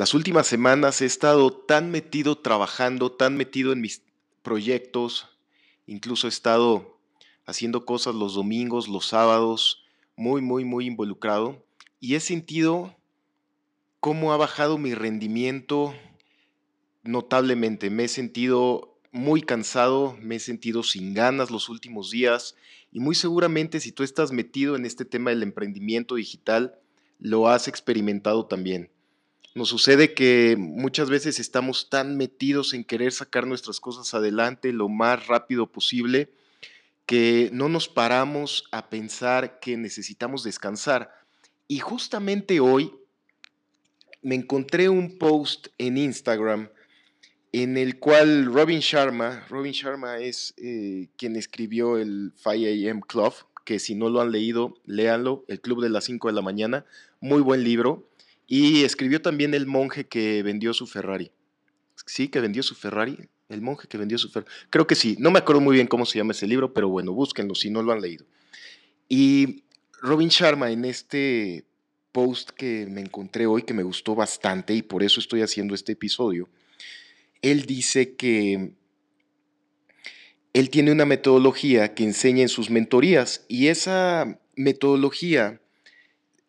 Las últimas semanas he estado tan metido trabajando, tan metido en mis proyectos, incluso he estado haciendo cosas los domingos, los sábados, muy, muy, muy involucrado y he sentido cómo ha bajado mi rendimiento notablemente. Me he sentido muy cansado, me he sentido sin ganas los últimos días y muy seguramente si tú estás metido en este tema del emprendimiento digital, lo has experimentado también. Nos sucede que muchas veces estamos tan metidos en querer sacar nuestras cosas adelante lo más rápido posible que no nos paramos a pensar que necesitamos descansar. Y justamente hoy me encontré un post en Instagram en el cual Robin Sharma, Robin Sharma es eh, quien escribió el 5 AM Club, que si no lo han leído, léanlo, el Club de las 5 de la mañana, muy buen libro. Y escribió también El monje que vendió su Ferrari. Sí, que vendió su Ferrari. El monje que vendió su Ferrari. Creo que sí. No me acuerdo muy bien cómo se llama ese libro, pero bueno, búsquenlo si no lo han leído. Y Robin Sharma en este post que me encontré hoy, que me gustó bastante y por eso estoy haciendo este episodio, él dice que él tiene una metodología que enseña en sus mentorías y esa metodología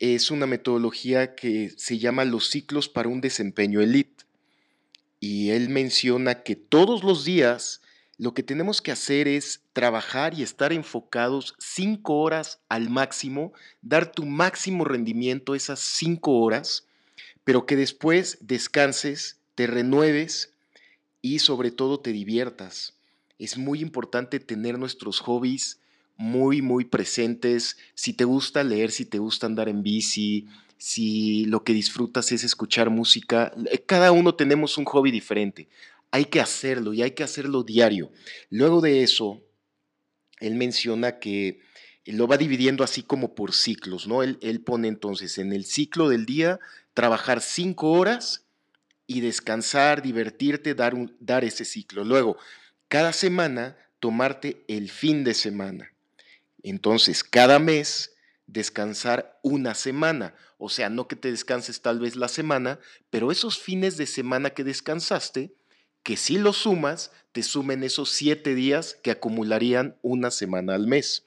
es una metodología que se llama los ciclos para un desempeño elite. Y él menciona que todos los días lo que tenemos que hacer es trabajar y estar enfocados cinco horas al máximo, dar tu máximo rendimiento esas cinco horas, pero que después descanses, te renueves y sobre todo te diviertas. Es muy importante tener nuestros hobbies muy, muy presentes. Si te gusta leer, si te gusta andar en bici, si lo que disfrutas es escuchar música, eh, cada uno tenemos un hobby diferente. Hay que hacerlo y hay que hacerlo diario. Luego de eso, él menciona que lo va dividiendo así como por ciclos, ¿no? Él, él pone entonces en el ciclo del día trabajar cinco horas y descansar, divertirte, dar, dar ese ciclo. Luego, cada semana, tomarte el fin de semana. Entonces, cada mes descansar una semana. O sea, no que te descanses tal vez la semana, pero esos fines de semana que descansaste, que si los sumas, te sumen esos siete días que acumularían una semana al mes.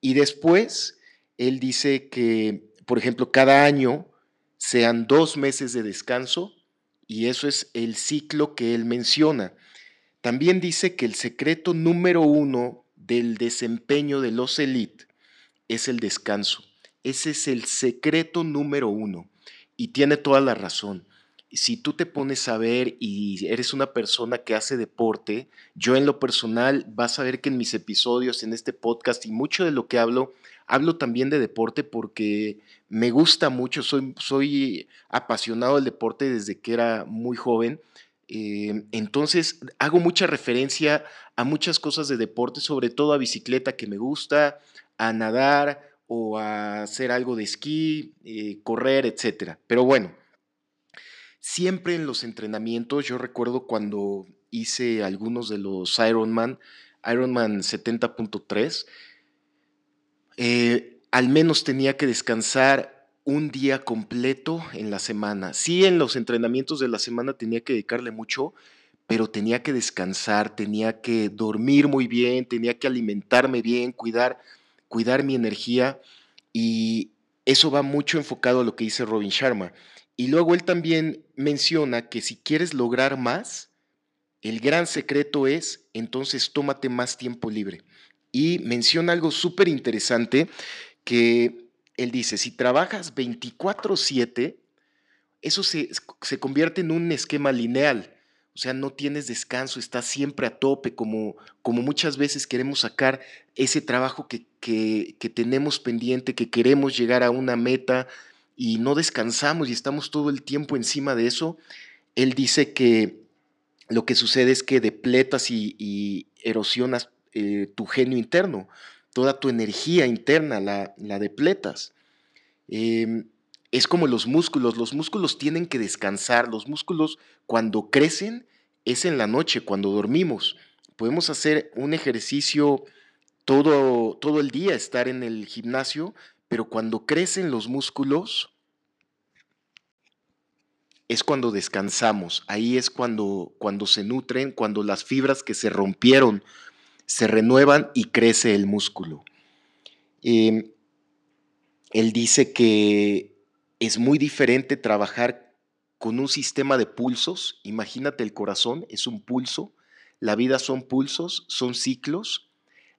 Y después, él dice que, por ejemplo, cada año sean dos meses de descanso, y eso es el ciclo que él menciona. También dice que el secreto número uno del desempeño de los elite es el descanso. Ese es el secreto número uno. Y tiene toda la razón. Si tú te pones a ver y eres una persona que hace deporte, yo en lo personal vas a ver que en mis episodios, en este podcast y mucho de lo que hablo, hablo también de deporte porque me gusta mucho, soy, soy apasionado del deporte desde que era muy joven eh, entonces hago mucha referencia a muchas cosas de deporte, sobre todo a bicicleta que me gusta, a nadar o a hacer algo de esquí, eh, correr, etc. Pero bueno, siempre en los entrenamientos, yo recuerdo cuando hice algunos de los Ironman, Ironman 70.3, eh, al menos tenía que descansar un día completo en la semana. Sí, en los entrenamientos de la semana tenía que dedicarle mucho, pero tenía que descansar, tenía que dormir muy bien, tenía que alimentarme bien, cuidar, cuidar mi energía y eso va mucho enfocado a lo que dice Robin Sharma. Y luego él también menciona que si quieres lograr más, el gran secreto es entonces tómate más tiempo libre. Y menciona algo súper interesante que él dice, si trabajas 24/7, eso se, convierte en un esquema lineal. O sea, no tienes descanso, estás siempre a tope, como, como muchas veces queremos sacar ese trabajo que, que tenemos pendiente, que queremos llegar a una meta y no descansamos y estamos todo el tiempo encima de eso. Él dice que lo que sucede es que depletas y, erosionas eh, tu genio interno toda tu energía interna la, la depletas. Em, es como los músculos, los músculos tienen que descansar, los músculos cuando crecen es en la noche, cuando dormimos. Podemos hacer un ejercicio todo, todo el día, estar en el gimnasio, pero cuando crecen los músculos, es cuando descansamos, ahí es cuando, cuando se nutren, cuando las fibras que se rompieron se renuevan y crece el músculo. Em, él dice que es muy diferente trabajar con un sistema de pulsos. Imagínate el corazón, es un pulso. La vida son pulsos, son ciclos.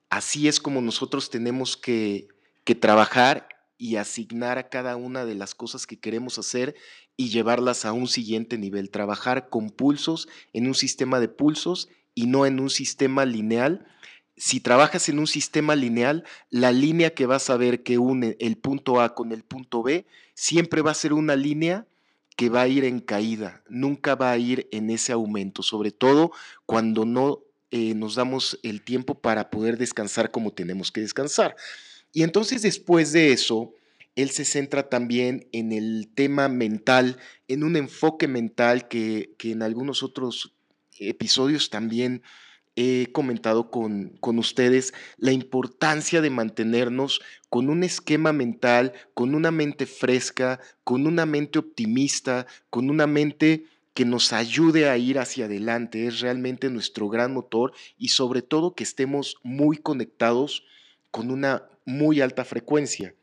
Así es como nosotros tenemos que, que trabajar y asignar a cada una de las cosas que queremos hacer y llevarlas a un siguiente nivel. Trabajar con pulsos en un sistema de pulsos y no en un sistema lineal si trabajas en un sistema lineal, la línea que vas a ver que une el punto A con el punto B siempre va a ser una línea que va a ir en caída, nunca va a ir en ese aumento, sobre todo cuando no eh, nos damos el tiempo para poder descansar como tenemos que descansar. Y entonces después de eso, él se centra también en el tema mental, en un enfoque mental que, que en algunos otros episodios también he comentado con, con, ustedes la importancia de mantenernos con un esquema mental, con una mente fresca, con una mente optimista, con una mente que nos ayude a ir hacia adelante. Es realmente nuestro gran motor y sobre todo que estemos muy conectados con una muy alta frecuencia.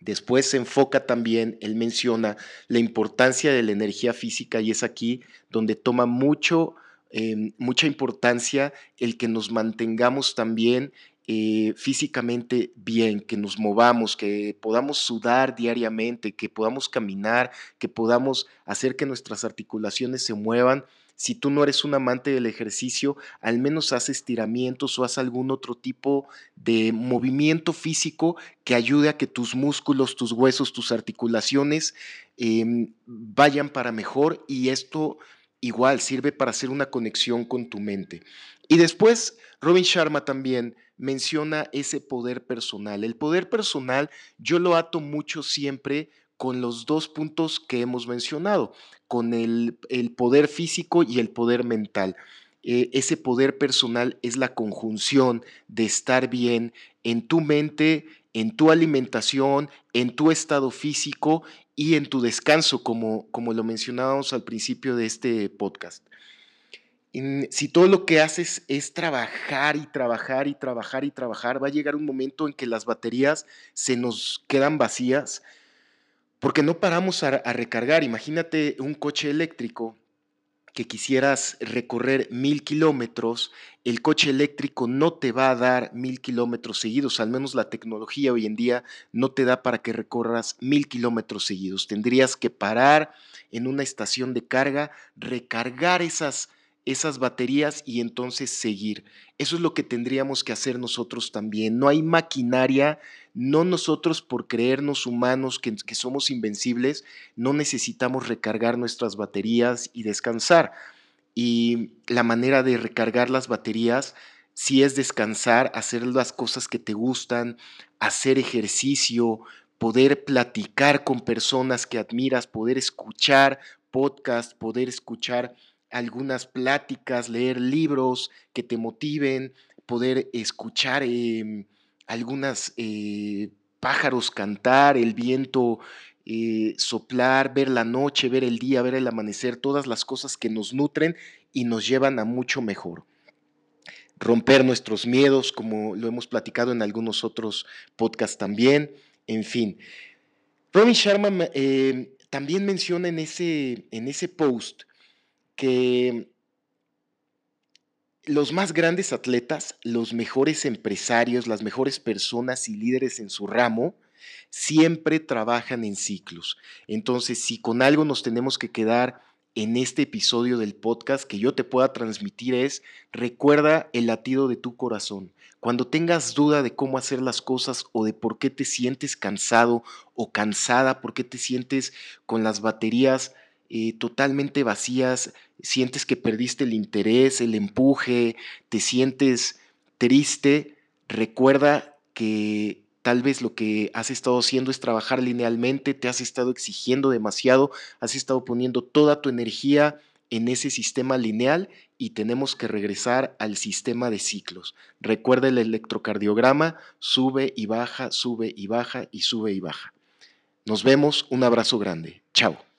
Después se enfoca también, él menciona la importancia de la energía física y es aquí donde toma mucho Em, mucha importancia el que nos mantengamos también eh, físicamente bien, que nos movamos, que podamos sudar diariamente, que podamos caminar, que podamos hacer que nuestras articulaciones se muevan. Si tú no eres un amante del ejercicio, al menos haz estiramientos o haz algún otro tipo de movimiento físico que ayude a que tus músculos, tus huesos, tus articulaciones em, vayan para mejor y esto igual sirve para hacer una conexión con tu mente. Y después, Robin Sharma también menciona ese poder personal. El poder personal yo lo ato mucho siempre con los dos puntos que hemos mencionado, con el, poder físico y el poder mental. Eh, ese poder personal es la conjunción de estar bien en tu mente, en tu alimentación, en tu estado físico y en tu descanso, como, como lo mencionábamos al principio de este podcast. si todo lo que haces es trabajar y trabajar y trabajar y trabajar, va a llegar un momento en que las baterías se nos quedan vacías porque no paramos a recargar. Imagínate un coche eléctrico que quisieras recorrer mil kilómetros, el coche eléctrico no te va a dar mil kilómetros seguidos, al menos la tecnología hoy en día no te da para que recorras mil kilómetros seguidos. Tendrías que parar en una estación de carga, recargar esas esas baterías y entonces seguir. Eso es lo que tendríamos que hacer nosotros también. No hay maquinaria, no nosotros por creernos humanos que, somos invencibles, no necesitamos recargar nuestras baterías y descansar. Y la manera de recargar las baterías si es descansar, hacer las cosas que te gustan, hacer ejercicio, poder platicar con personas que admiras, poder escuchar podcast, poder escuchar algunas pláticas, leer libros que te motiven, poder escuchar eh, algunas eh, pájaros cantar, el viento eh, soplar, ver la noche, ver el día, ver el amanecer, todas las cosas que nos nutren y nos llevan a mucho mejor. Romper nuestros miedos, como lo hemos platicado en algunos otros podcasts también, en fin. Robin Sharma también menciona en ese, en ese post que los más grandes atletas, los mejores empresarios, las mejores personas y líderes en su ramo, siempre trabajan en ciclos. Entonces, si con algo nos tenemos que quedar en este episodio del podcast que yo te pueda transmitir es, recuerda el latido de tu corazón. Cuando tengas duda de cómo hacer las cosas o de por qué te sientes cansado o cansada, por qué te sientes con las baterías totalmente vacías, sientes que perdiste el interés, el empuje, te sientes triste, recuerda que tal vez lo que has estado haciendo es trabajar linealmente, te has estado exigiendo demasiado, has estado poniendo toda tu energía en ese sistema lineal y tenemos que regresar al sistema de ciclos. Recuerda el electrocardiograma, sube y baja, sube y baja y sube y baja. Nos vemos, un abrazo grande. Chao.